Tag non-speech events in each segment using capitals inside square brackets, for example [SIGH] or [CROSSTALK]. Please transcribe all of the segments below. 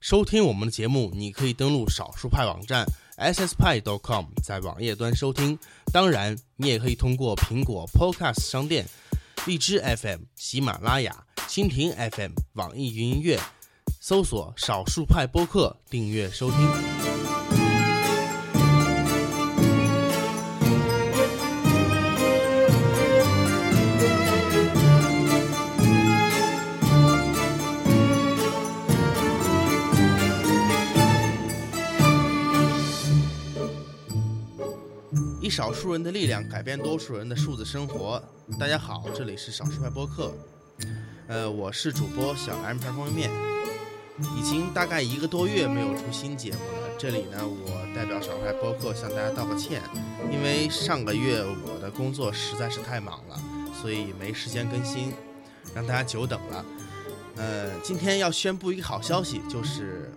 收听我们的节目，你可以登录少数派网站 sspie.com，在网页端收听。当然，你也可以通过苹果 Podcast 商店、荔枝 FM、喜马拉雅、蜻蜓 FM、网易云音乐搜索“少数派播客”，订阅收听。少数人的力量改变多数人的数字生活。大家好，这里是少数派播客，呃，我是主播小 M 片方便面，已经大概一个多月没有出新节目了。这里呢，我代表少数派播客向大家道个歉，因为上个月我的工作实在是太忙了，所以没时间更新，让大家久等了。呃，今天要宣布一个好消息，就是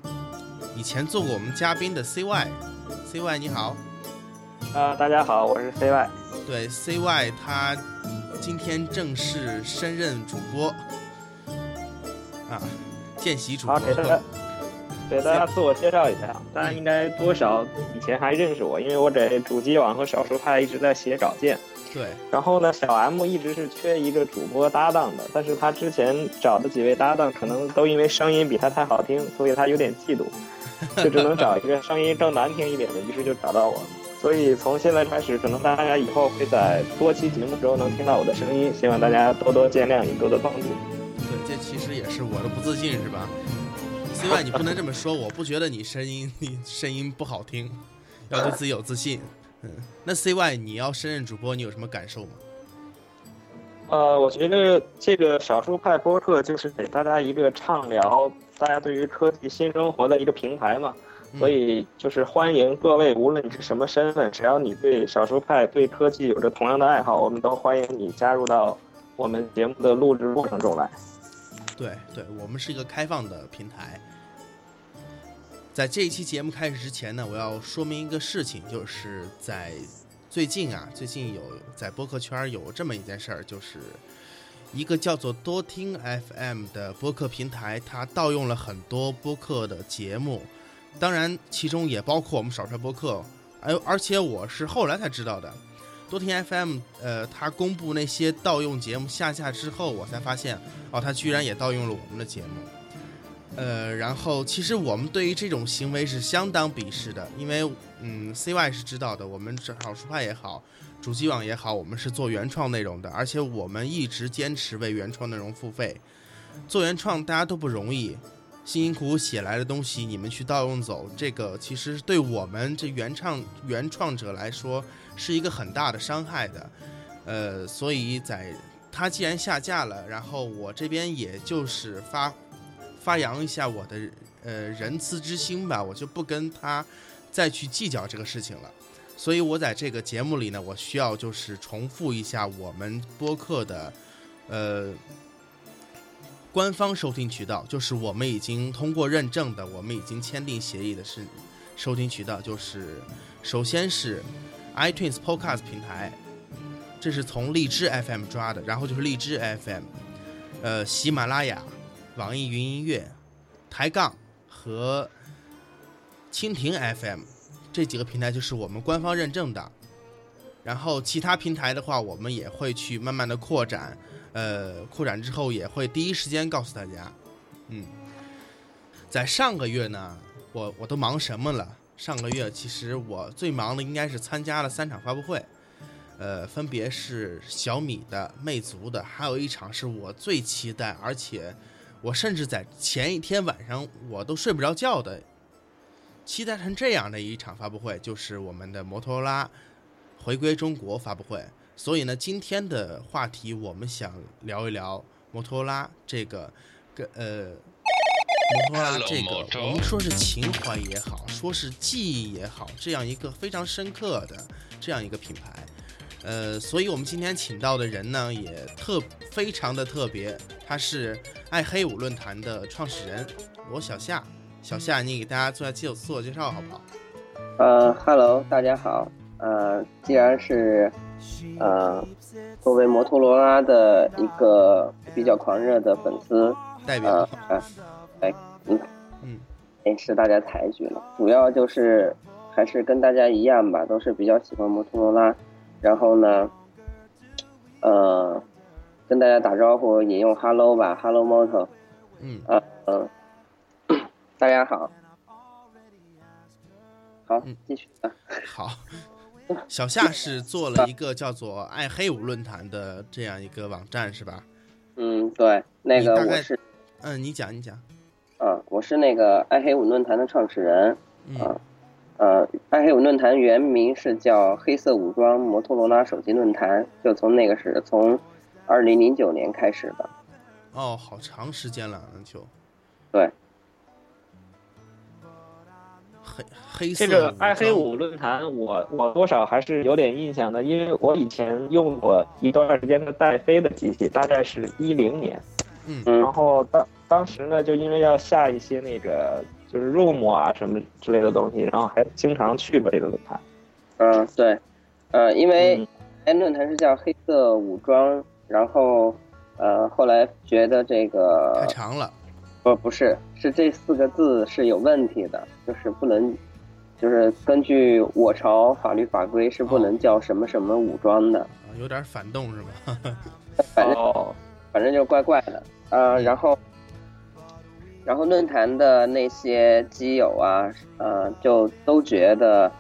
以前做过我们嘉宾的 CY，CY 你好。啊、大家好，我是 CY。对，CY 他今天正式升任主播啊，见习主播好，。给大家给大家自我介绍一下，大家应该多少以前还认识我，因为我在主机网和少数派一直在写稿件。对，然后呢，小 M 一直是缺一个主播搭档的，但是他之前找的几位搭档可能都因为声音比他太好听，所以他有点嫉妒，就只能找一个声音更难听一点的，于是就找到我。所以从现在开始，可能大家以后会在多期节目中能听到我的声音，希望大家多多见谅，也多多帮助。对，这其实也是我的不自信，是吧？[LAUGHS] CY 你不能这么说，我不觉得你声音你声音不好听，要对自己有自信。嗯，那 CY 你要升任主播，你有什么感受吗？呃，我觉得这个少数派播客就是给大家一个畅聊大家对于科技新生活的一个平台嘛，嗯所以就是欢迎各位，无论你是什么身份，只要你对少数派、对科技有着同样的爱好，我们都欢迎你加入到我们节目的录制过程中来。对对，我们是一个开放的平台。在这一期节目开始之前呢，我要说明一个事情，就是在最近啊，最近有在播客圈有这么一件事儿，就是一个叫做多听 FM 的播客平台，它盗用了很多播客的节目，当然其中也包括我们少帅播客，而而且我是后来才知道的。多听 FM，呃，它公布那些盗用节目下架之后，我才发现，哦，它居然也盗用了我们的节目。呃，然后其实我们对于这种行为是相当鄙视的，因为嗯，CY 是知道的，我们少数派也好，主机网也好，我们是做原创内容的，而且我们一直坚持为原创内容付费。做原创大家都不容易，辛辛苦苦写来的东西你们去盗用走，这个其实对我们这原创原创者来说是一个很大的伤害的。呃，所以在它既然下架了，然后我这边也就是发发扬一下我的呃仁慈之心吧，我就不跟他再去计较这个事情了。所以我在这个节目里呢，我需要就是重复一下我们播客的呃官方收听渠道，就是我们已经通过认证的，我们已经签订协议的是收听渠道，就是首先是 iTunes Podcast 平台，这是从荔枝 FM 抓的，然后就是荔枝 FM，呃，喜马拉雅、网易云音乐、抬杠和蜻蜓 FM 这几个平台就是我们官方认证的。然后其他平台的话，我们也会去慢慢的扩展，呃，扩展之后也会第一时间告诉大家。嗯，在上个月呢，我我都忙什么了？上个月其实我最忙的应该是参加了三场发布会，呃，分别是小米的、魅族的，还有一场是我最期待，而且我甚至在前一天晚上我都睡不着觉的，期待成这样的一场发布会，就是我们的摩托罗拉回归中国发布会。所以呢，今天的话题我们想聊一聊摩托罗拉这个，跟呃。摩托罗拉这个，我们说是情怀也好，说是记忆也好，这样一个非常深刻的这样一个品牌，呃，所以我们今天请到的人呢，也特非常的特别，他是爱黑五论坛的创始人罗小夏。小夏，你给大家做下自我自我介绍好不好？呃，Hello，大家好。呃，既然是呃作为摩托罗拉的一个比较狂热的粉丝，代表呃，哎，哎，你嗯，也是大家抬举了。主要就是还是跟大家一样吧，都是比较喜欢摩托罗拉。然后呢，呃，跟大家打招呼也用 Hello 吧，Hello Moto。嗯啊嗯、大家好。好嗯，继续啊。好。小夏是做了一个叫做“爱黑五论坛”的这样一个网站，是吧？嗯，对，那个我是，嗯，你讲，你讲。啊，我是那个爱黑五论坛的创始人。嗯啊呃，爱黑五论坛原名是叫黑色武装摩托罗拉手机论坛，就从那个是从二零零九年开始的。哦，好长时间了，那就对，黑黑这个爱黑五论坛，我我多少还是有点印象的，因为我以前用过一段时间的戴飞的机器，大概是一零年，嗯嗯然后当当时呢，就因为要下一些那个就是 ROM 啊什么之类的东西，然后还经常去过这个论坛。嗯、对，呃，因为嗯哎论坛是叫黑色武装，然后呃后来觉得这个太长了。不不是是这四个字是有问题的，就是不能。就是根据我朝法律法规是不能叫什么什么武装的，啊，有点反动是吧？[LAUGHS] 反正哦，反正就怪怪的。呃，然后，然后论坛的那些基友啊，呃，就都觉得，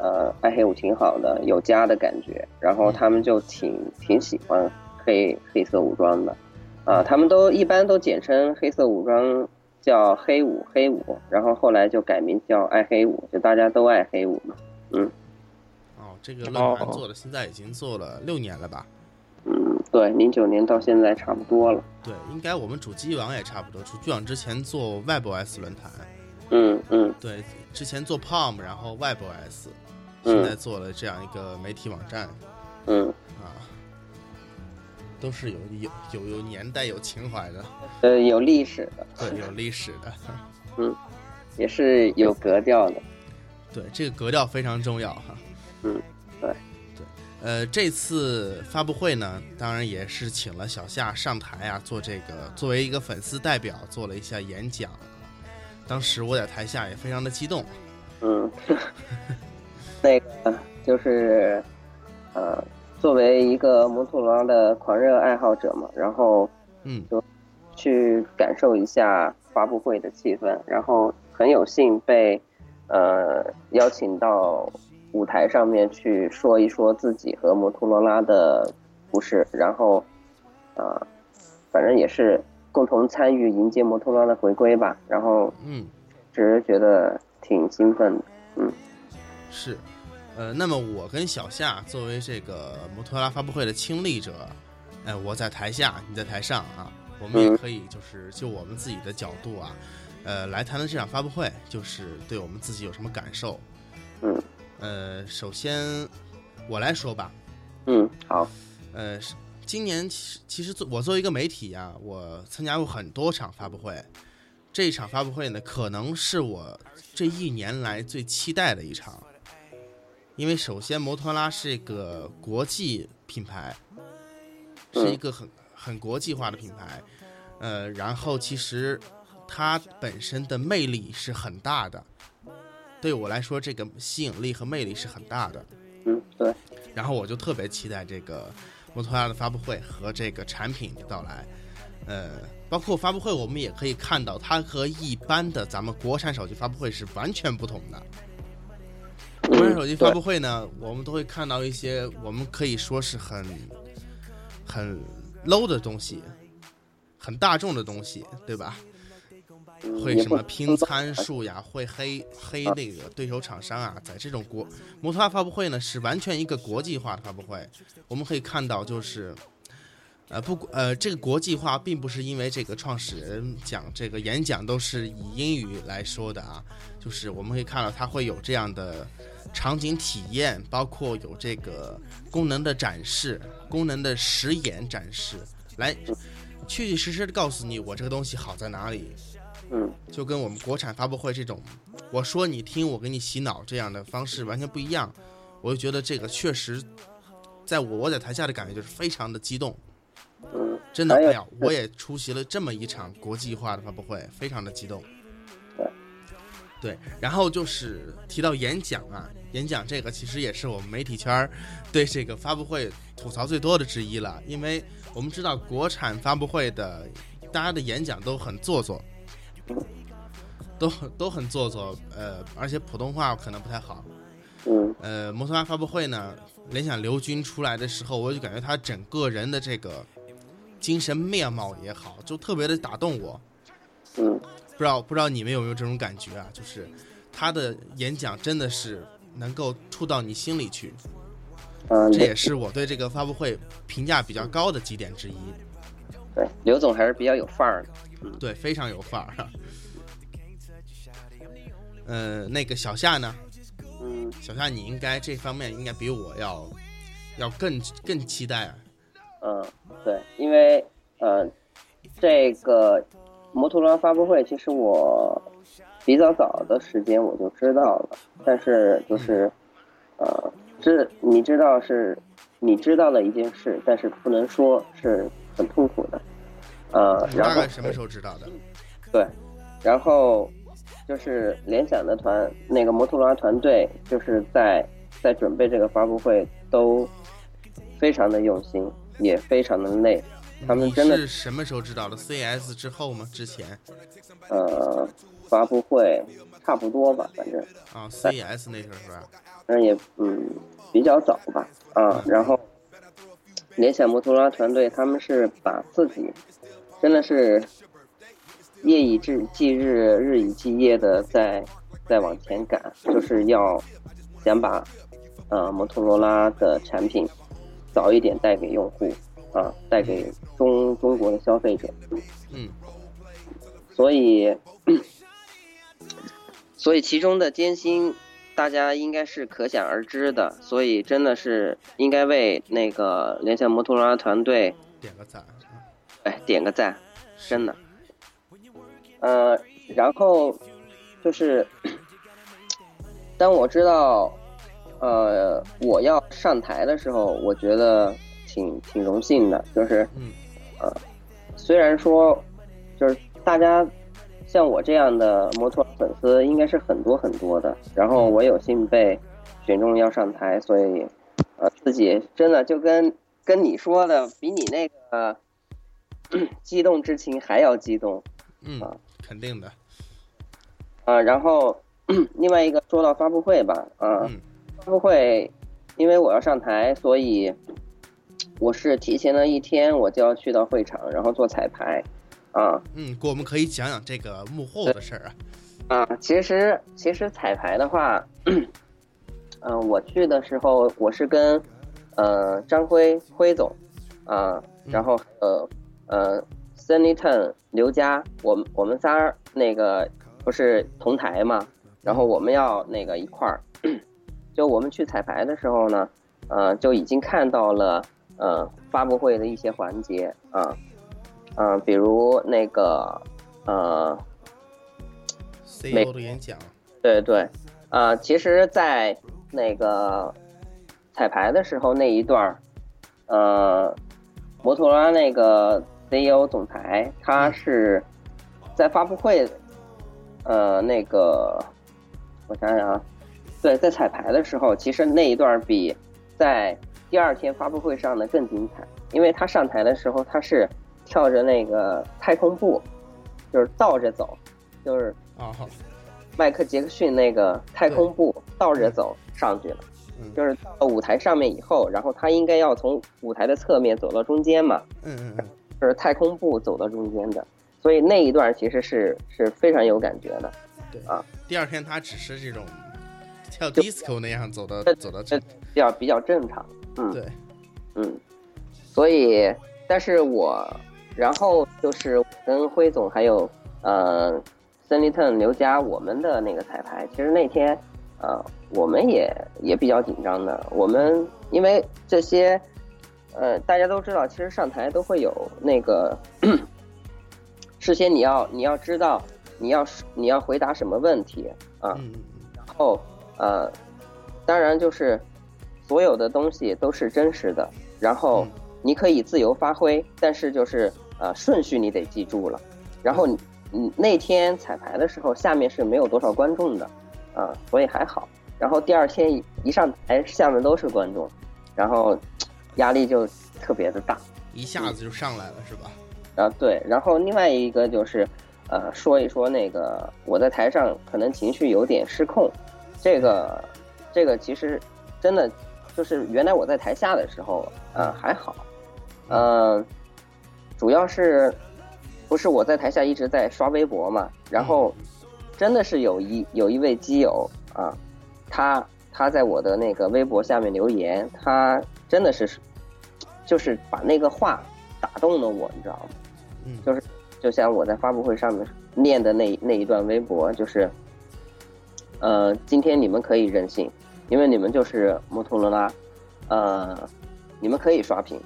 呃，爱黑五挺好的，有家的感觉。然后他们就挺挺喜欢黑黑色武装的，啊、他们都一般都简称黑色武装叫黑五黑五，然后后来就改名叫爱黑五，就大家都爱黑五嘛。嗯哦，这个论坛哦做了，现在已经做了六年了吧？嗯，对，零九年到现在差不多了。对，应该我们主机网也差不多。主机网之前做 WebOS 论坛，嗯嗯对，之前做 Palm，然后 WebOS，嗯现在做了这样一个媒体网站嗯，啊，都是有有有有年代、有情怀的，呃，有历史的。对，有历史的，嗯也是有格调的。对，这个格调非常重要哈。嗯，对对，呃，这次发布会呢，当然也是请了小夏上台啊，做这个作为一个粉丝代表做了一下演讲。当时我在台下也非常的激动，嗯，[LAUGHS] 那个就是呃，作为一个摩托罗拉的狂热爱好者嘛，然后嗯。就去感受一下发布会的气氛，然后很有幸被呃邀请到舞台上面去说一说自己和摩托罗拉的故事，然后呃，反正也是共同参与迎接摩托罗拉的回归吧，然后嗯，只是觉得挺兴奋的。嗯。是，呃，那么我跟小夏作为这个摩托罗拉发布会的亲历者，呃，我在台下，你在台上啊，我们也嗯可以就是就我们自己的角度啊，呃，来谈谈这场发布会，就是对我们自己有什么感受。嗯呃，首先我来说吧，嗯，好，呃，今年其实其实作我作为一个媒体啊，我参加过很多场发布会，这一场发布会呢，可能是我这一年来最期待的一场，因为首先摩托拉是一个国际品牌，是一个很很国际化的品牌，呃，然后其实它本身的魅力是很大的，对我来说，这个吸引力和魅力是很大的。嗯，对，然后我就特别期待这个摩托拉的发布会和这个产品的到来。呃，包括发布会，我们也可以看到，它和一般的咱们国产手机发布会是完全不同的。国产嗯手机发布会呢，我们都会看到一些我们可以说是很很 low 的东西，很大众的东西，对吧？会什么拼参数呀，会黑黑那个对手厂商啊，在这种国摩托发布会呢，是完全一个国际化的发布会。我们可以看到，就是，呃，不，呃，这个国际化并不是因为这个创始人讲这个演讲都是以英语来说的啊，就是我们可以看到他会有这样的场景体验，包括有这个功能的展示、功能的实演展示，来确确实实的告诉你我这个东西好在哪里。嗯就跟我们国产发布会这种，我说你听，我给你洗脑这样的方式完全不一样。我就觉得这个确实，在我我在台下的感觉就是非常的激动，嗯，真的，哎呀，我也出席了这么一场国际化的发布会，非常的激动。对，然后就是提到演讲啊，演讲这个其实也是我们媒体圈儿对这个发布会吐槽最多的之一了，因为我们知道国产发布会的大家的演讲都很做作，都都很做作，呃，而且普通话可能不太好。嗯呃，摩托罗拉发布会呢，联想刘军出来的时候，我就感觉他整个人的这个精神面貌也好，就特别的打动我。嗯不知道不知道你们有没有这种感觉啊？就是他的演讲真的是能够触到你心里去，嗯，这也是我对这个发布会评价比较高的几点之一。对刘总还是比较有范儿的。对，非常有范儿。呃，那个小夏呢？嗯小夏，你应该这方面应该比我要要更更期待啊。嗯，对，因为呃，这个摩托罗拉发布会，其实我比较早的时间我就知道了，但是就是呃，这你知道是你知道了一件事，但是不能说是很痛苦的。呃，然后什么时候知道的？对，然后就是联想的团那个摩托罗拉团队，就是在在准备这个发布会都非常的用心，也非常的累。他们真的是什么时候知道的？CES 之后吗？之前呃，发布会差不多吧，反正啊，CES 那时候是吧？[LAUGHS] 反正也嗯比较早吧啊。然后联想摩托罗拉团队他们是把自己真的是夜以继继日，日以继夜的在在往前赶，就是要想把呃摩托罗拉的产品早一点带给用户啊，带给中中国的消费者。嗯，所以，所以其中的艰辛，大家应该是可想而知的。所以真的是应该为那个联想摩托罗拉团队，点个赞。哎，点个赞，真的。呃，然后就是，当我知道，呃，我要上台的时候，我觉得挺挺荣幸的，就是，嗯呃，虽然说，就是大家像我这样的摩托粉丝应该是很多很多的，然后我有幸被选中要上台，所以，呃，自己真的就跟跟你说的，比你那个激动之情还要激动。嗯啊，肯定的。啊，然后另外一个说到发布会吧，啊，嗯发布会，因为我要上台，所以我是提前了一天我就要去到会场，然后做彩排，啊嗯，给我们可以讲讲这个幕后的事儿啊。啊，其实其实彩排的话，嗯、我去的时候我是跟呃张辉辉总啊，然后呃呃 Sunny Tan 刘佳，我们我们仨儿那个不是同台嘛，然后我们要那个一块儿，[COUGHS] 就我们去彩排的时候呢，呃就已经看到了呃发布会的一些环节啊，嗯、比如那个呃 CEO 的演讲，对对，呃，其实，在那个彩排的时候那一段儿，呃，摩托罗拉那个 CEO 总裁，他是在发布会，呃，那个我想想啊，对，在彩排的时候，其实那一段比在第二天发布会上呢更精彩，因为他上台的时候他是跳着那个太空步，就是倒着走，就是。啊，好，迈克杰克逊那个太空步倒着走上去了，嗯。就是到舞台上面以后，然后他应该要从舞台的侧面走到中间嘛，嗯嗯嗯，就是太空步走到中间的，所以那一段其实是是非常有感觉的。对。啊。第二天他只是这种跳 disco 那样走到走到这这，比较比较正常，嗯。对，嗯，所以但是我然后就是我跟辉总还有呃森林特刘佳我们的那个彩排，其实那天呃我们也也比较紧张的，我们因为这些呃大家都知道，其实上台都会有那个事先你要你要知道你要你要回答什么问题啊，然后呃，当然就是所有的东西都是真实的，然后嗯你可以自由发挥，但是就是呃顺序你得记住了，然后你嗯那天彩排的时候下面是没有多少观众的，啊，所以还好。然后第二天一一上台，下面都是观众，然后 [TSK] 压力就特别的大。一下子就上来了，是吧？啊，对。然后另外一个就是，呃，说一说那个我在台上可能情绪有点失控，这个这个其实真的就是原来我在台下的时候，呃，还好，嗯、主要是不是我在台下一直在刷微博嘛，然后真的是有一有一位基友啊，他他在我的那个微博下面留言，他真的是就是把那个话打动了我，你知道吗？嗯，就是就像我在发布会上面念的那那一段微博，就是，呃，今天你们可以任性，因为你们就是摩托罗拉，呃，你们可以刷屏，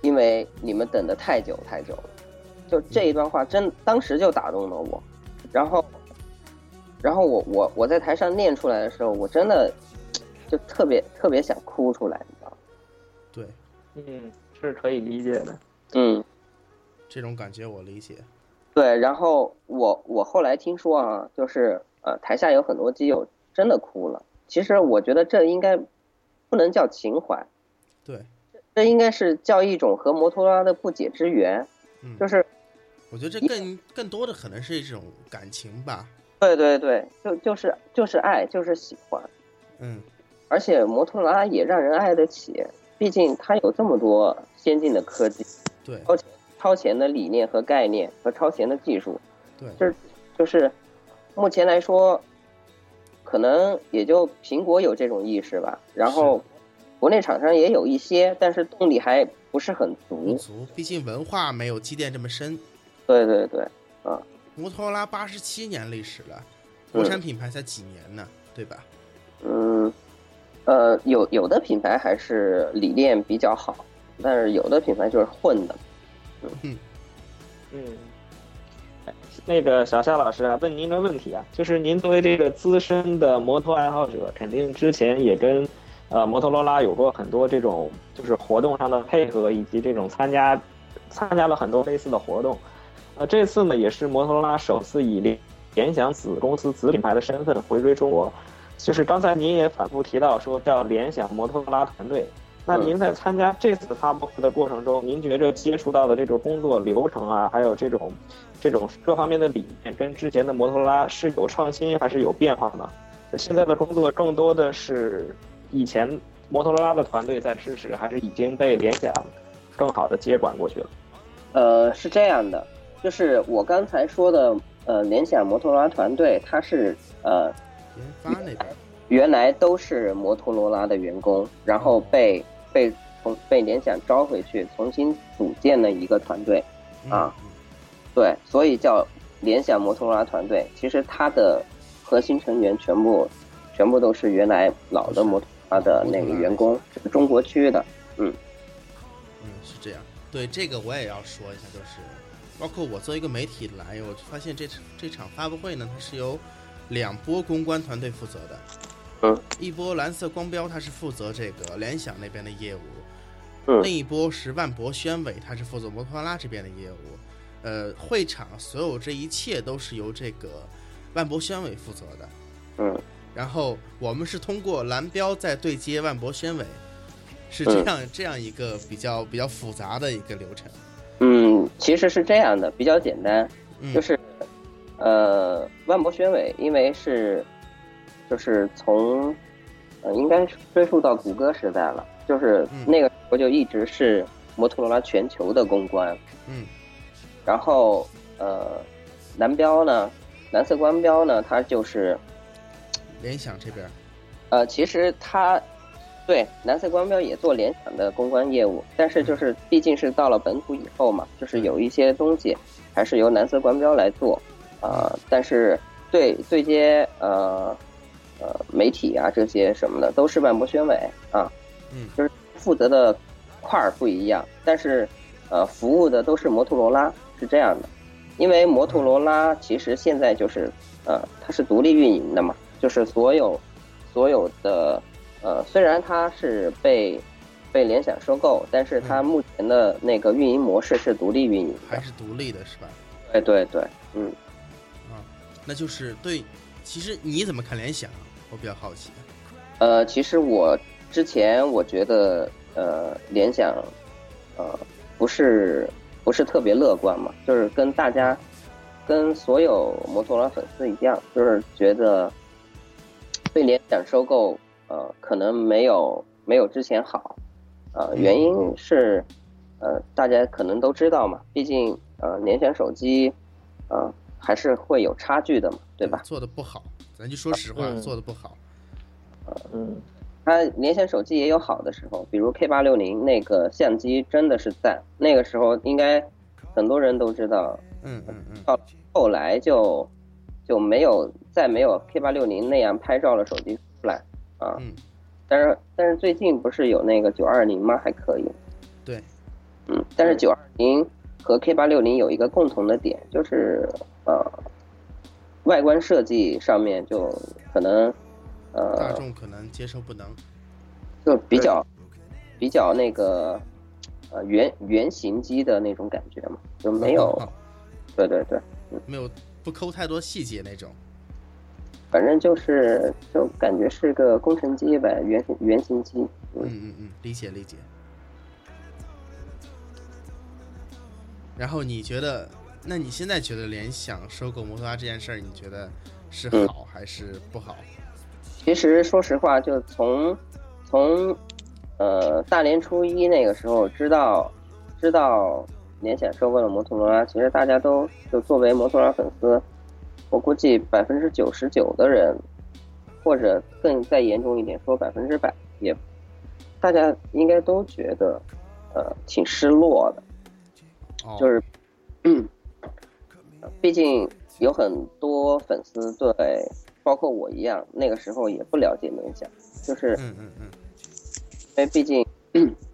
因为你们等的太久太久了。就这一段话真当时就打动了我，然后，然后我我我在台上念出来的时候，我真的就特别特别想哭出来，你知道吗？对，嗯，是可以理解的。嗯。这种感觉我理解。对，然后我我后来听说啊，就是呃，台下有很多基友真的哭了。其实我觉得这应该不能叫情怀，对，这应该是叫一种和摩托罗拉的不解之缘。嗯，就是我觉得这更更多的可能是一种感情吧。对对对，就就是就是爱，就是喜欢。嗯，而且摩托罗拉也让人爱得起，毕竟它有这么多先进的科技，对超前超前的理念和概念和超前的技术。对，就是就是目前来说，可能也就苹果有这种意识吧。然后国内厂商也有一些，但是动力还不是很足。不足，毕竟文化没有积淀这么深。对对对，啊摩托罗拉八十七年历史了，国产品牌才几年呢，对吧？嗯，呃，有有的品牌还是理念比较好，但是有的品牌就是混的。嗯，哎那个小夏老师啊，问您一个问题啊，就是您作为这个资深的摩托爱好者，肯定之前也跟呃摩托罗拉有过很多这种就是活动上的配合，以及这种参加参加了很多类似的活动。呃，这次呢也是摩托罗拉首次以联联想子公司子品牌的身份回归中国。就是刚才您也反复提到说叫联想摩托罗拉团队，那您在参加这次发布会的过程中，您觉着接触到的这种工作流程啊，还有这种这种各方面的理念，跟之前的摩托罗拉是有创新还是有变化呢？现在的工作更多的是以前摩托罗拉的团队在支持，还是已经被联想更好的接管过去了？呃，是这样的，就是我刚才说的，呃，联想摩托罗拉团队，它是呃研发那边，原来都是摩托罗拉的员工，然后被被从被联想招回去，重新组建了一个团队。啊嗯，对，所以叫联想摩托罗拉团队。其实它的核心成员全部全部都是原来老的摩托罗拉的那个员工，是中国区的。嗯，嗯是这样。对这个我也要说一下，就是包括我作为一个媒体来，我发现这这场发布会呢，它是由两波公关团队负责的。嗯，一波蓝色光标，它是负责这个联想那边的业务。嗯另一波是万博宣伟，它是负责摩托罗拉这边的业务。呃，会场所有这一切都是由这个万博宣委负责的。嗯然后我们是通过蓝标在对接万博宣委，是这样、这样一个比较比较复杂的一个流程。嗯，其实是这样的，比较简单，嗯，就是呃，万博宣委因为是就是从呃应该是追溯到谷歌时代了，就是嗯那个时候就一直是摩托罗拉全球的公关。嗯然后呃，蓝标呢，蓝色光标呢，它就是联想这边，呃，其实它对蓝色光标也做联想的公关业务，但是就是毕竟是到了本土以后嘛，就是有一些东西还是由蓝色光标来做，呃，但是对对接呃呃媒体啊这些什么的都是万博宣伟啊，嗯。就是负责的块儿不一样，但是呃服务的都是摩托罗拉，是这样的。因为摩托罗拉其实现在就是呃它是独立运营的嘛，就是所有所有的呃虽然它是被被联想收购，但是它目前的那个运营模式是独立运营。还是独立的是吧？对对对，嗯，啊，那就是对。其实你怎么看联想？我比较好奇。呃，其实我之前我觉得，呃，联想，呃，不是不是特别乐观嘛，就是跟大家，跟所有摩托罗拉粉丝一样，就是觉得被联想收购，呃，可能没有没有之前好，呃，原因是，呃，大家可能都知道嘛，毕竟，呃，联想手机，呃，还是会有差距的嘛，对吧？做的不好，咱就说实话，做的不好。嗯，它联想手机也有好的时候，比如 K 八六零那个相机真的是赞，那个时候应该很多人都知道。嗯嗯嗯。到后来就就没有再没有 K 八六零那样拍照的手机出来啊。嗯。但是但是最近不是有那个九二零吗？还可以。对。嗯，但是九二零和 K 八六零有一个共同的点，就是呃，外观设计上面就可能。呃，大众可能接受不能，就比较比较那个呃原原型机的那种感觉嘛，就没有，[LAUGHS] 对对对，没有不抠太多细节那种，反正就是就感觉是个工程机呗，原型原型机。嗯嗯嗯，理解理解。然后你觉得，那你现在觉得联想收购摩托罗拉这件事儿，你觉得是好还是不好？其实说实话，就从从呃大年初一那个时候知道知道联想收购了摩托罗拉，其实大家都就作为摩托罗拉粉丝，我估计百分之九十九的人，或者更再严重一点说百分之百，也大家应该都觉得呃挺失落的，就是嗯，毕竟有很多粉丝对。包括我一样，那个时候也不了解联想，就是，嗯嗯嗯，因为毕竟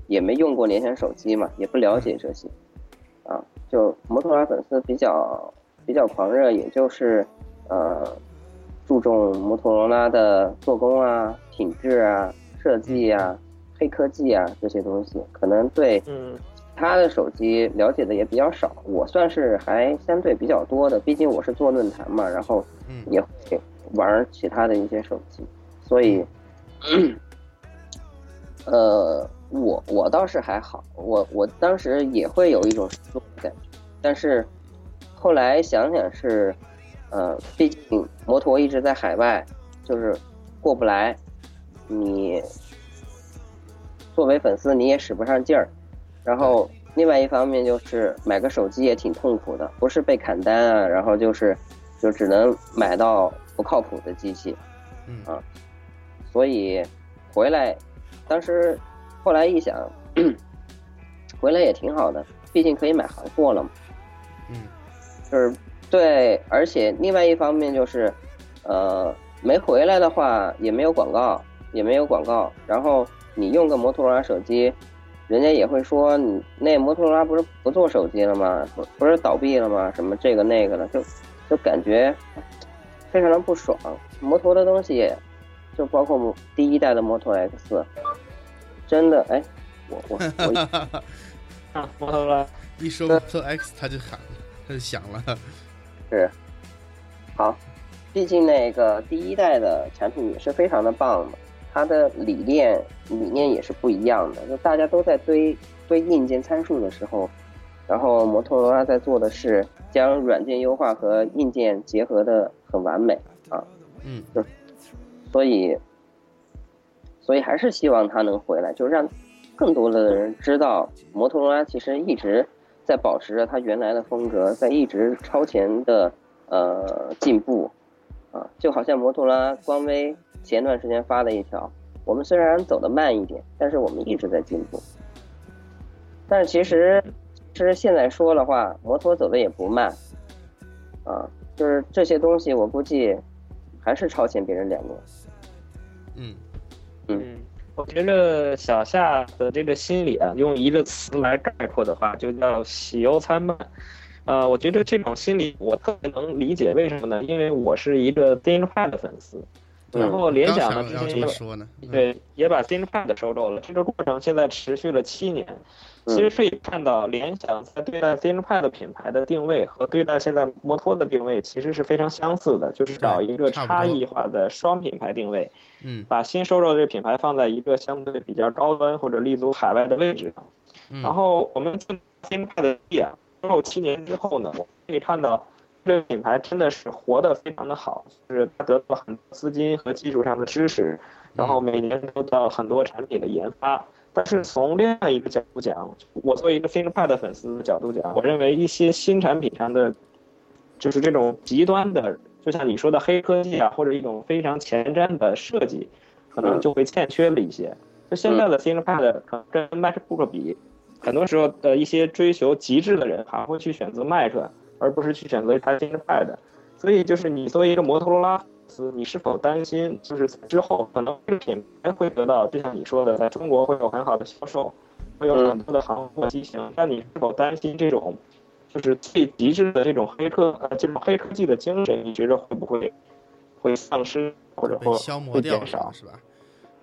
也没用过联想手机嘛，也不了解这些，啊，就摩托罗拉粉丝比较比较狂热，也就是呃注重摩托罗拉的做工啊、品质啊、设计啊、黑科技啊这些东西，可能对他的手机了解的也比较少。我算是还相对比较多的，毕竟我是做论坛嘛，然后也会。玩其他的一些手机，所以，[CLEARS THROAT] 呃，我我倒是还好，我我当时也会有一种失落的感觉，但是后来想想是，呃，毕竟摩托一直在海外，就是过不来，你作为粉丝你也使不上劲儿，然后另外一方面就是买个手机也挺痛苦的，不是被砍单啊，然后就是就只能买到。不靠谱的机器，嗯啊，所以回来，当时后来一想，[CLEARS THROAT] 回来也挺好的，毕竟可以买行货了嘛，嗯，就是对，而且另外一方面就是，呃，没回来的话也没有广告，也没有广告，然后你用个摩托罗拉手机，人家也会说你那摩托罗拉不是不做手机了吗？不不是倒闭了吗？什么这个那个的，就就感觉。非常的不爽，摩托的东西，就包括第一代的摩托 X，真的哎，我我 [LAUGHS] 我，啊，摩托了，一说摩托 X 他就喊了，他就响了，是，好，毕竟那个第一代的产品也是非常的棒嘛，它的理念理念也是不一样的，就大家都在堆堆硬件参数的时候，然后摩托罗拉在做的是将软件优化和硬件结合的。很完美啊，嗯，就所以，所以还是希望他能回来，就让更多的人知道摩托罗拉其实一直在保持着它原来的风格，在一直超前的呃进步啊，就好像摩托罗拉官微前段时间发的一条，我们虽然走得慢一点，但是我们一直在进步。但是其实，其实现在说的话，摩托走的也不慢啊。就是这些东西，我估计还是超前别人两年。嗯嗯，我觉得小夏的这个心理啊，用一个词来概括的话，就叫喜忧参半。呃，我觉得这种心理我特别能理解，为什么呢？因为我是一个 ThinkPad 的粉丝，然后联想呢之前也说呢，嗯，对也把 ThinkPad 收购了，这个过程现在持续了七年。嗯其实可以看到，联想在对待 ThinkPad 品牌的定位和对待现在摩托的定位其实是非常相似的，就是找一个差异化的双品牌定位。嗯把新收购的这个品牌放在一个相对比较高端或者立足海外的位置上。嗯，然后我们就 ThinkPad 啊，收购七年之后呢，我们可以看到这个品牌真的是活得非常的好，就是它得到很多资金和技术上的支持，然后每年都到很多产品的研发。但是从另外一个角度讲，我作为一个 ThinkPad 的粉丝的角度讲，我认为一些新产品上的，就是这种极端的，就像你说的黑科技啊，或者一种非常前瞻的设计，可能就会欠缺了一些。就现在的 ThinkPad 可能跟 MacBook 比，很多时候的一些追求极致的人还会去选择 Mac，而不是去选择一台 ThinkPad。所以就是你作为一个摩托罗拉你是否担心就是之后可能这个品牌会得到，就像你说的，在中国会有很好的销售，会有很多的行货机型，但你是否担心这种就是最极致的这种黑科呃这种黑科技的精神，你觉得会不会会丧失或者会被消磨掉少，？是吧？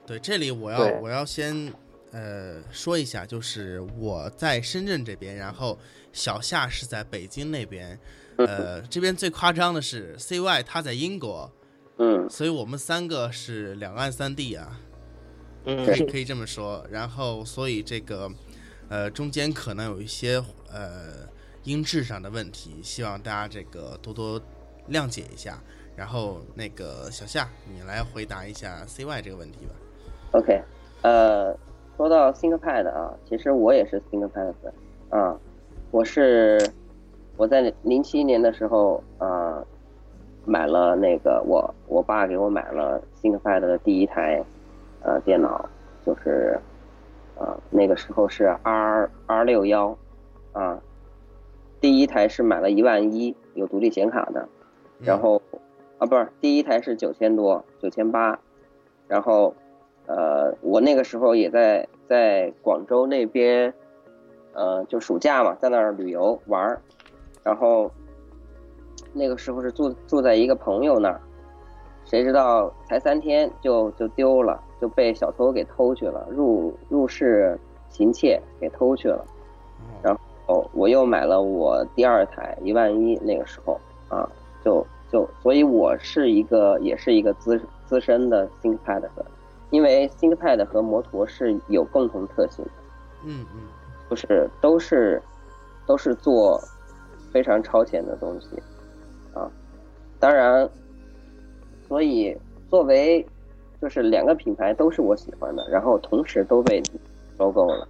对，这里我要我要先呃说一下，就是我在深圳这边，然后小夏是在北京那边，呃，这边最夸张的是 CY 他在英国，嗯所以我们三个是两岸三地啊，嗯可以可以这么说。然后所以这个呃中间可能有一些呃音质上的问题，希望大家这个多多谅解一下。然后那个小夏，你来回答一下 CY 这个问题吧。，OK，呃，说到 ThinkPad 啊，其实我也是 ThinkPad 粉啊，我是我在零七年的时候啊，买了那个我我爸给我买了 ThinkPad 的第一台呃电脑，就是呃那个时候是 R R 六幺啊，第一台是买了一万一，有独立显卡的，嗯。然后啊不是第一台是九千多九千八，然后呃我那个时候也在在广州那边，呃就暑假嘛，在那儿旅游玩儿，然后那个时候是住住在一个朋友那儿，谁知道才三天就就丢了，就被小偷给偷去了，入入室行窃给偷去了。哦然后，我又买了我第二台一万一，那个时候啊，就就，所以我是一个也是一个资资深的 ThinkPad 粉，因为 ThinkPad 和摩托是有共同特性的，嗯嗯就是都是都是做非常超前的东西啊，当然，所以作为就是两个品牌都是我喜欢的，然后同时都被收购了，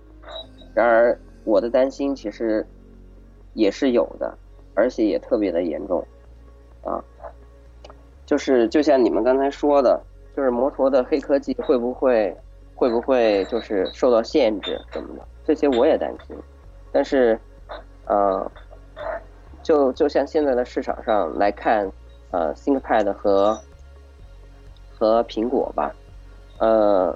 然而我的担心其实也是有的，而且也特别的严重啊，就是就像你们刚才说的，就是摩托的黑科技会不会会不会就是受到限制什么的，这些我也担心。但是，呃，就就像现在的市场上来看，呃，ThinkPad 和和苹果吧，呃，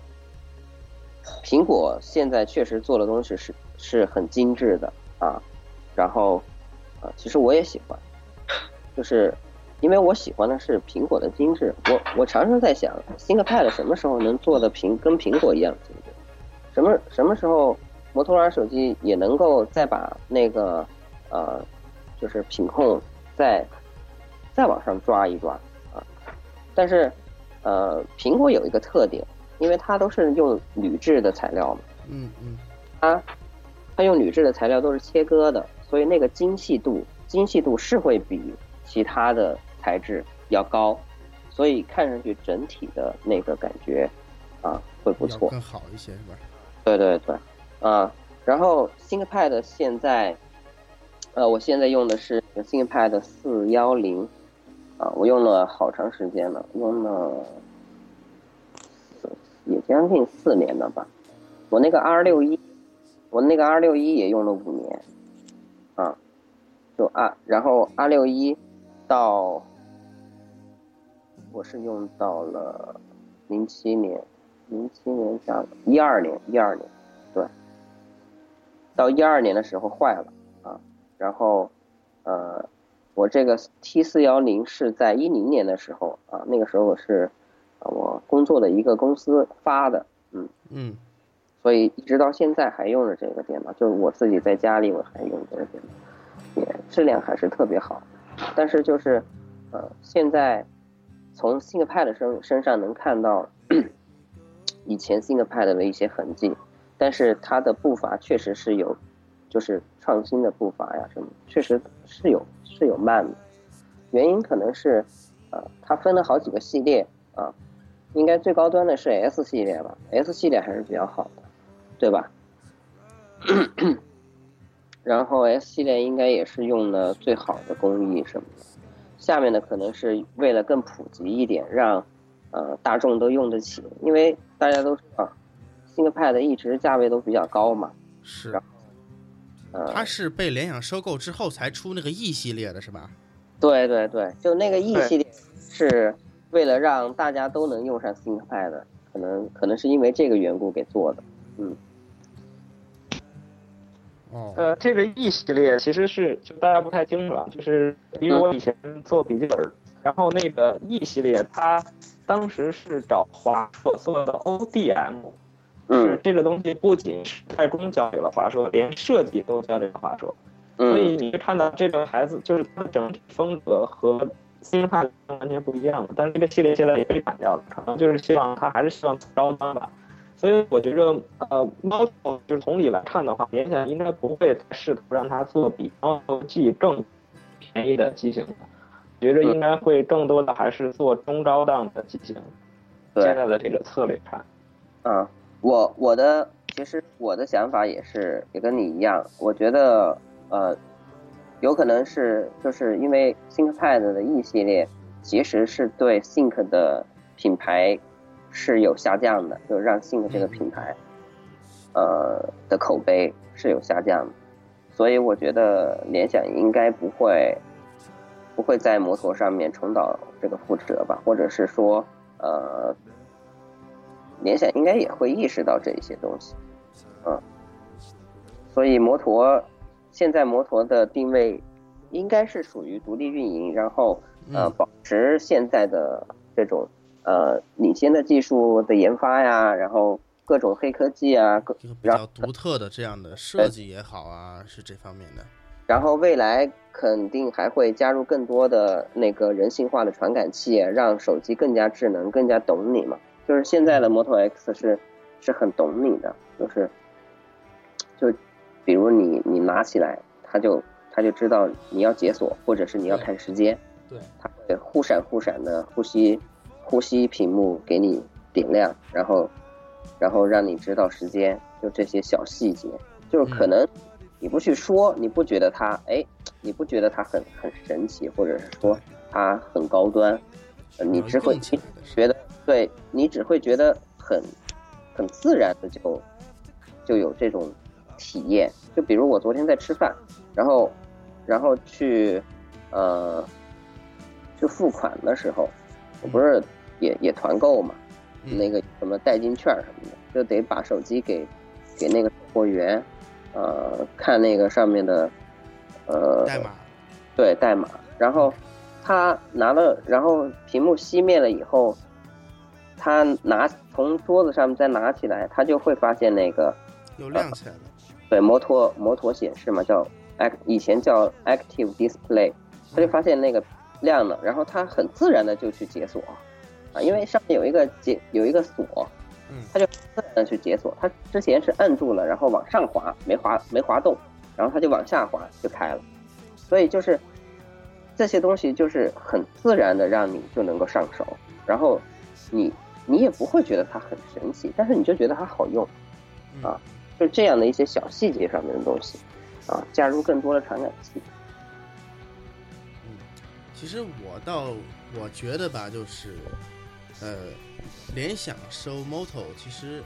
苹果现在确实做的东西是是很精致的啊，然后，啊、其实我也喜欢，就是因为我喜欢的是苹果的精致。我我常常在想，ThinkPad 什么时候能做的苹跟苹果一样精致？什么什么时候摩托罗拉手机也能够再把那个呃，就是品控再再往上抓一抓啊？但是呃，苹果有一个特点，因为它都是用铝制的材料嘛，嗯嗯它它用铝制的材料都是切割的，所以那个精细度精细度是会比其他的材质要高，所以看上去整体的那个感觉啊会不错。更好一些是吧？对对对，啊，然后 ThinkPad 现在，呃，我现在用的是 ThinkPad 四幺零，啊，我用了好长时间了，用了也将近四年了吧。我那个 R 六一，我那个 R 六一也用了五年，啊，就 R，然后 R 六一到，我是用到了零七年。零七年加一二年，一二年，对，到一二年的时候坏了，然后呃，我这个 T 四幺零是在一零年的时候啊，那个时候我是我工作的一个公司发的，嗯嗯，所以一直到现在还用着这个电脑，就是我自己在家里我还用这个电脑，也质量还是特别好。但是就是，呃，现在从 ThinkPad 身身上能看到以前 ThinkPad 的一些痕迹，但是它的步伐确实是有，就是创新的步伐呀什么，确实是有是有慢的。原因可能是，呃，它分了好几个系列啊，应该最高端的是 S 系列吧，S 系列还是比较好的，对吧？[CLEARS THROAT] 然后 S 系列应该也是用的最好的工艺什么的，下面的可能是为了更普及一点，让呃大众都用得起，因为大家都知道，ThinkPad 一直价位都比较高嘛，是。呃，它是被联想收购之后才出那个 E 系列的是吧？对对对，就那个 E 系列是为了让大家都能用上 ThinkPad，可能可能是因为这个缘故给做的，嗯。哦，呃，这个 E 系列其实是就大家不太清楚啊，就是因为我以前做笔记本，然后那个 E 系列它当时是找华硕做的 ODM，嗯，这个东西不仅是代工交给了华硕，连设计都交给了华硕，所以你就看到这个孩子就是它的整体风格和新汉完全不一样但是这个系列现在也被砍掉了，可能就是希望它还是希望高端吧。所以我觉着，呃，猫头就是从理来看的话，联想应该不会试图让它做比猫头 G 更便宜的机型的，觉着应该会更多的还是做中高档的机型。对。现在的这个策略看，啊，我我的其实我的想法也是也跟你一样，我觉得呃，有可能是就是因为 ThinkPad 的 E 系列其实是对 Think 的品牌是有下降的，就让 Think 这个品牌呃的口碑是有下降的，所以我觉得联想应该不会不会在摩托上面重蹈这个覆辙吧，或者是说呃。联想应该也会意识到这一些东西，嗯，所以摩托现在摩托的定位应该是属于独立运营，然后呃保持现在的这种呃领先的技术的研发呀，然后各种黑科技啊，各比较独特的这样的设计也好啊，是这方面的。然后未来肯定还会加入更多的那个人性化的传感器，让手机更加智能，更加懂你嘛。就是现在的摩托 X 是是很懂你的，就是就比如你你拿起来，它就它就知道你要解锁，或者是你要看时间，对，它会忽闪忽闪的呼吸呼吸屏幕给你点亮，然后然后让你知道时间，就这些小细节，就是可能你不去说，你不觉得它哎，你不觉得它很很神奇，或者是说它很高端，你只会觉得。对你只会觉得很很自然的就就有这种体验，就比如我昨天在吃饭，然后然后去呃去付款的时候，我不是也也团购嘛，那个什么代金券什么的，就得把手机给给那个售货员，呃看那个上面的呃代码，对代码，然后他拿了，然后屏幕熄灭了以后。他拿从桌子上面再拿起来，他就会发现那个有亮起来了。对，摩托摩托显示嘛，叫 act，以前叫 active display，他就发现那个亮了，然后他很自然的就去解锁，啊，因为上面有一个解有一个锁，嗯，他就自然的去解锁。他之前是按住了，然后往上滑，没滑没滑动，然后他就往下滑就开了。所以就是这些东西就是很自然的让你就能够上手，然后你。你也不会觉得它很神奇，但是你就觉得它好用，啊，就这样的一些小细节上面的东西，啊，加入更多的传感器。嗯，其实我倒我觉得吧，就是，呃，联想收 Moto，其实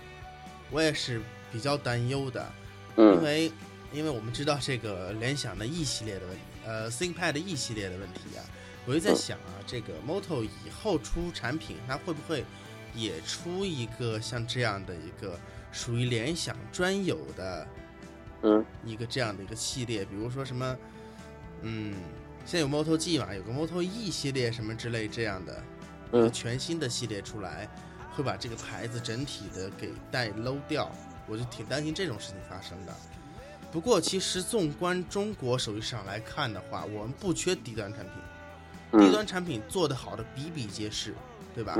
我也是比较担忧的，嗯，因为因为我们知道这个联想的 E 系列的问题，呃，ThinkPad E 系列的问题啊，我就在想啊，这个 Moto 以后出产品，它会不会？也出一个像这样的一个属于联想专有的，嗯，一个这样的一个系列，比如说什么，嗯，现在有 Moto G 嘛，有个 Moto E 系列什么之类这样的，嗯全新的系列出来，会把这个牌子整体的给带 low 掉，我就挺担心这种事情发生的。不过，其实纵观中国手机市场来看的话，我们不缺低端产品，低嗯端产品做得好的比比皆是，对吧？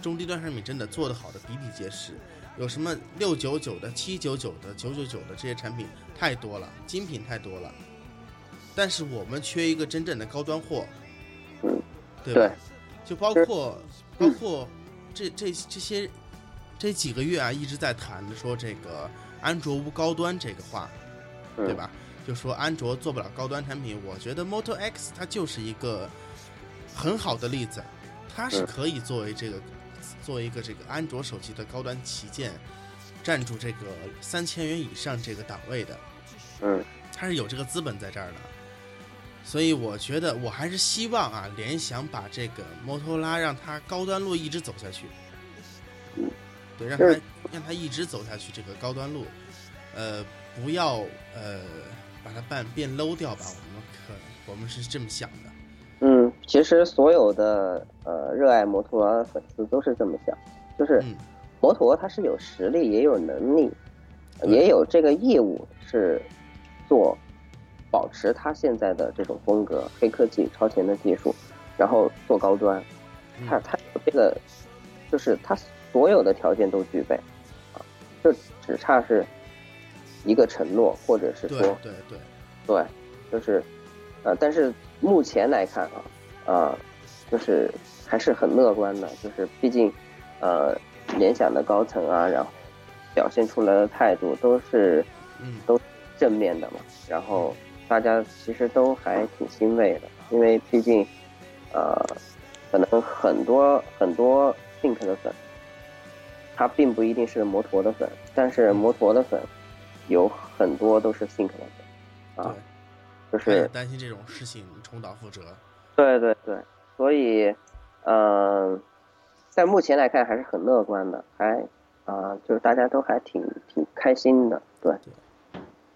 中低端产品真的做得好的比比皆是，有什么六九九的、七九九的、九九九的这些产品太多了，精品太多了。但是我们缺一个真正的高端货，嗯，对吧？就包括包括这这这些这几个月啊，一直在谈的说这个安卓无高端这个话，嗯。对吧？就说安卓做不了高端产品，我觉得 Moto X 它就是一个很好的例子，它是嗯可以作为这个作为一个这个安卓手机的高端旗舰，站住这个三千元以上这个档位的，嗯。它是有这个资本在这儿的。所以我觉得，我还是希望啊，联想把这个摩托拉让它高端路一直走下去，嗯。对，让它让它一直走下去这个高端路，呃，不要呃把它办变 low 掉吧，我们可我们是这么想的，嗯，其实所有的呃热爱摩托罗拉的粉丝都是这么想，就是嗯摩托它是有实力，也有能力，也有这个义务是做保持它现在的这种风格，黑科技、超前的技术，然后做高端，嗯。它它有这个，就是它所有的条件都具备，啊，就只差是一个承诺，或者是对说对对，对，就是，呃，但是目前来看啊，呃，就是还是很乐观的，就是毕竟，呃，联想的高层啊，然后表现出来的态度都是嗯。都正面的嘛，然后大家其实都还挺欣慰的，因为毕竟，呃，可能很多很多 Think 的粉，他并不一定是摩托的粉，但是摩托的粉有很多都是 Think 的粉，啊，，就是担心这种事情重蹈覆辙，对对对，所以，呃、在目前来看还是很乐观的，还啊、就是大家都还挺挺开心的，对，对。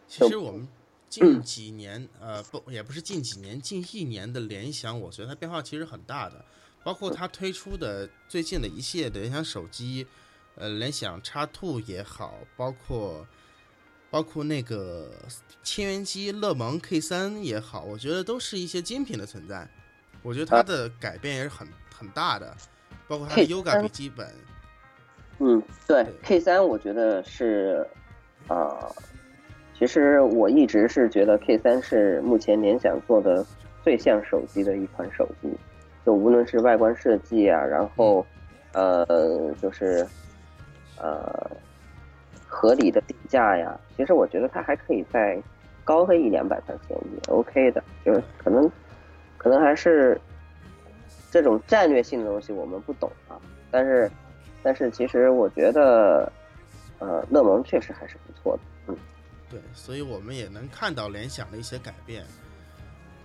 其实我们 [CLEARS THROAT] 近几年，呃，不，也不是近几年，近一年的联想，我觉得它变化其实很大的，包括它推出的最近的一系列的联想手机，呃，联想 X Two 也好，包括包括那个千元机乐檬 K 三也好，我觉得都是一些精品的存在。我觉得它的改变也是很很大的，包括它的 K3 Yoga 笔记本，嗯，对对，K 三我觉得是，啊、其实我一直是觉得 K 三是目前联想做的最像手机的一款手机，就无论是外观设计啊，然后，呃，就是，呃，合理的底价呀，其实我觉得它还可以再高个一两百块钱也 OK 的，就是可能，可能还是这种战略性的东西我们不懂啊，但是。但是其实我觉得，呃，乐檬确实还是不错的。嗯，对，所以我们也能看到联想的一些改变。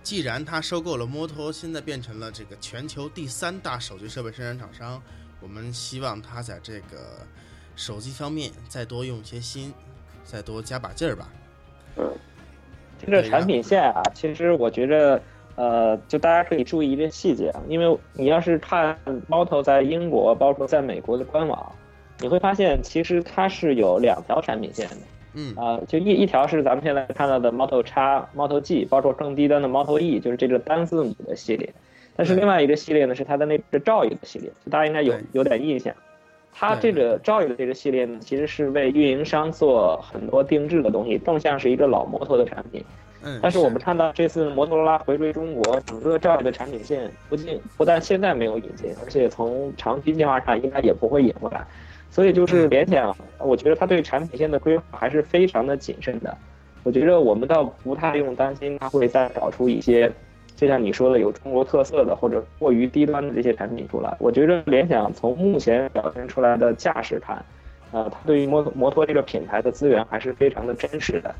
既然他收购了摩托，现在变成了这个全球第三大手机设备生产厂商，我们希望他在这个手机方面再多用些心，再多加把劲儿吧。嗯这个产品线啊，其实我觉着，呃，就大家可以注意一个细节啊，因为你要是看猫头在英国，包括在美国的官网，你会发现其实它是有两条产品线的嗯啊、就一一条是咱们现在看到的猫头叉、猫头 G，包括更低端的猫头 E，就是这个单字母的系列。但是另外一个系列呢，是它的那个兆宇的系列，就大家应该有有点印象。它这对个兆宇的这个系列呢，其实是为运营商做很多定制的东西，更像是一个老摩托的产品。嗯，但是我们看到这次摩托罗拉回归中国，整个这样的产品线不仅不但现在没有引进，而且从长期计划上应该也不会引回来。所以就是联想，我觉得它对产品线的规划还是非常的谨慎的。我觉得我们倒不太用担心它会再搞出一些，就像你说的有中国特色的或者过于低端的这些产品出来。我觉得联想从目前表现出来的架势看，呃，它对于摩摩托这个品牌的资源还是非常的真实的。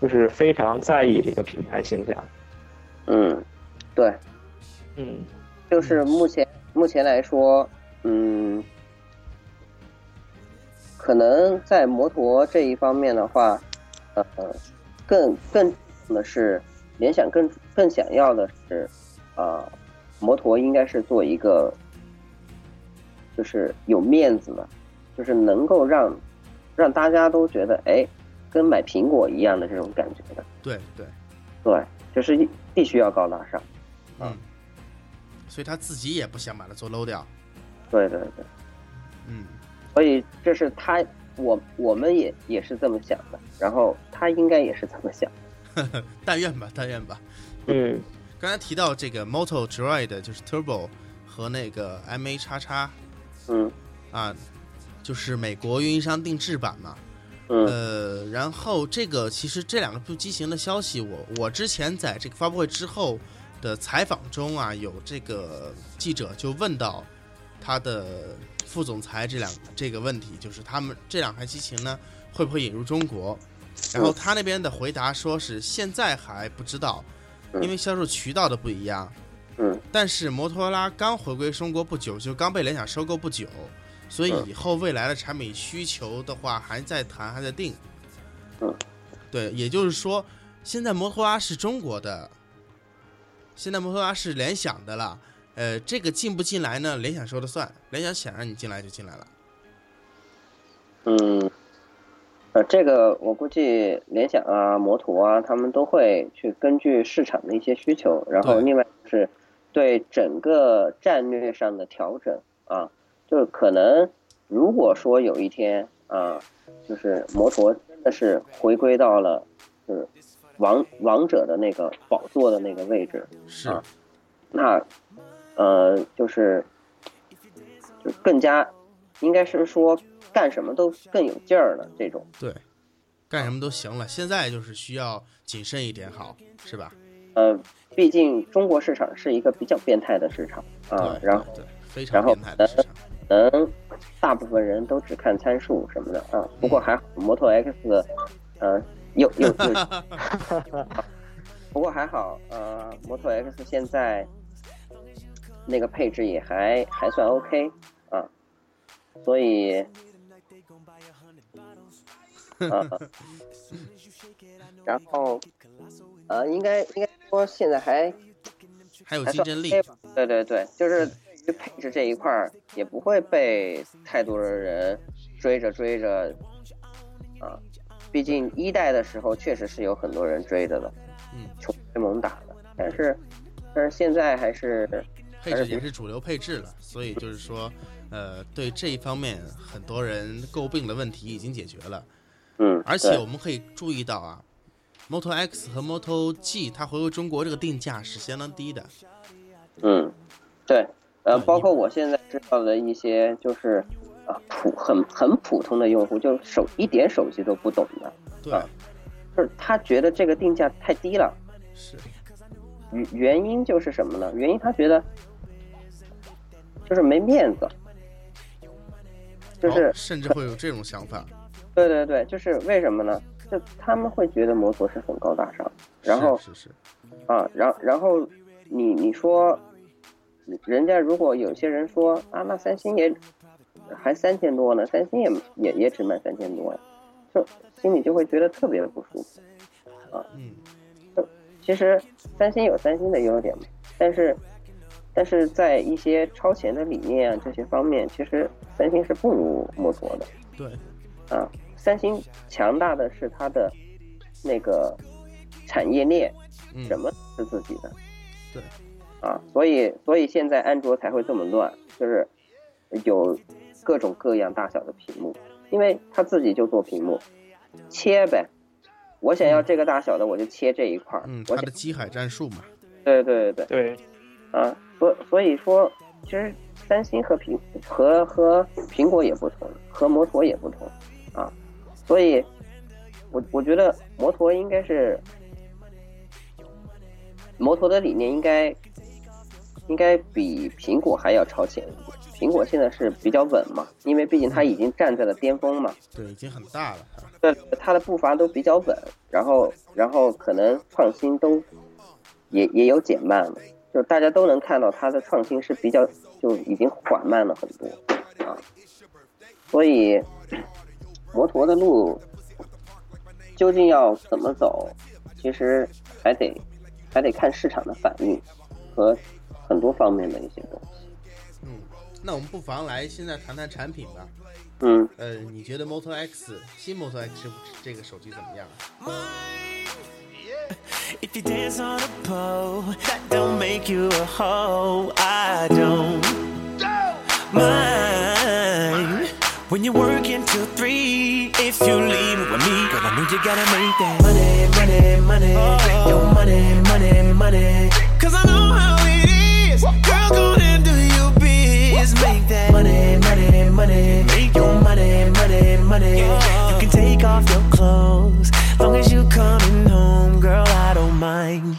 就是非常在意这个品牌形象。嗯，对，嗯，就是目前目前来说，嗯，可能在摩托这一方面的话，呃，更更的是联想更更想要的是，呃，摩托应该是做一个就是有面子的，就是能够让让大家都觉得哎，跟买苹果一样的这种感觉的。对对，对，就是必须要高大上。嗯，所以他自己也不想把它做 low 掉。对对对，嗯，所以这是他，我我们也也是这么想的，然后他应该也是这么想。[LAUGHS] 但愿吧，但愿吧。[LAUGHS] 嗯，刚才提到这个 Moto Droid 就是 Turbo 和那个 MA 叉叉，嗯啊，就是美国运营商定制版嘛。嗯呃，然后这个其实这两个部机型的消息，我我之前在这个发布会之后的采访中啊，有这个记者就问到他的副总裁这两这个问题，就是他们这两台机型呢会不会引入中国？然后他那边的回答说是现在还不知道，因为销售渠道的不一样。嗯但是摩托罗拉刚回归中国不久，就刚被联想收购不久，所以嗯以后未来的产品需求的话还在谈，还在定。嗯，对，也就是说，现在摩托罗拉是中国的，现在摩托罗拉是联想的了。呃，这个进不进来呢？联想说了算，联想想让你进来就进来了。嗯，呃，这个我估计联想啊、摩托啊，他们都会去根据市场的一些需求，然后另外是对整个战略上的调整啊，就是可能如果说有一天啊，就是摩托真的是回归到了就是王王者的那个宝座的那个位置，是，啊那呃就是就更加应该是说干什么都更有劲儿了这种。对，干什么都行了。现在就是需要谨慎一点好，是吧？呃，毕竟中国市场是一个比较变态的市场啊，然后对，非常然后变态的市场。能大部分人都只看参数什么的啊。不过还好，摩托 X，呃，又又又，不过还好，呃，摩托 X 现在那个配置也还还算 OK 啊，所以，呃，[LAUGHS] 然后呃，应该应该说现在还还有竞争力对对对，就是对于配置这一块儿，也不会被太多的人追着追着啊。毕竟一代的时候确实是有很多人追着的，嗯，穷追猛打的。但是，但是现在还是配置也是主流配置了，所以就是说，呃，对这一方面很多人诟病的问题已经解决了。嗯，而且我们可以注意到啊，Moto X 和 Moto G 它回归中国这个定价是相当低的。嗯，对，呃，包括我现在知道的一些就是啊普很很普通的用户，就手一点手机都不懂的，对，啊就是他觉得这个定价太低了。是，原原因就是什么呢？原因他觉得就是没面子，就是、哦甚至会有这种想法。[LAUGHS] 对对对，就是为什么呢？就他们会觉得摩托是很高大上，然后是是是，啊，然然后你你说，人家如果有些人说啊，那三星也还三千多呢，三星也也也只卖三千多呀，就心里就会觉得特别不舒服啊。嗯，其实三星有三星的优点嘛，但是但是在一些超前的理念啊这些方面，其实三星是不如摩托的对，啊。三星强大的是它的那个产业链，嗯，什么是自己的，对，啊，所以所以现在安卓才会这么乱，就是有各种各样大小的屏幕，因为他自己就做屏幕，切呗。我想要这个大小的，我就切这一块儿。嗯，我想它的机海战术嘛，对对对对，啊，所所以说，其实三星和苹和和苹果也不同，和摩托也不同啊，所以我我觉得摩托应该是摩托的理念应该应该比苹果还要超前一点。苹果现在是比较稳嘛，因为毕竟它已经站在了巅峰嘛，对，已经很大了。对，它的步伐都比较稳，然后然后可能创新都也也有减慢了，就大家都能看到它的创新是比较就已经缓慢了很多啊，所以摩托的路究竟要怎么走，其实还得还得看市场的反应和很多方面的一些东西。嗯，那我们不妨来现在谈谈产品吧。嗯，呃，你觉得 Moto X 新 Moto X 这个手机怎么样？If you dance on a pole, that don't make you a hoe. I don't mind when you work until three. If you leave with me, girl, I know you gotta make that money, money, money. Your money, money, money. Cause I know is. Girl, go and do your biz. Make that money, money, money. Make your money, money, money. You can take off your clothes. Long as you coming home, girl, I don't mind.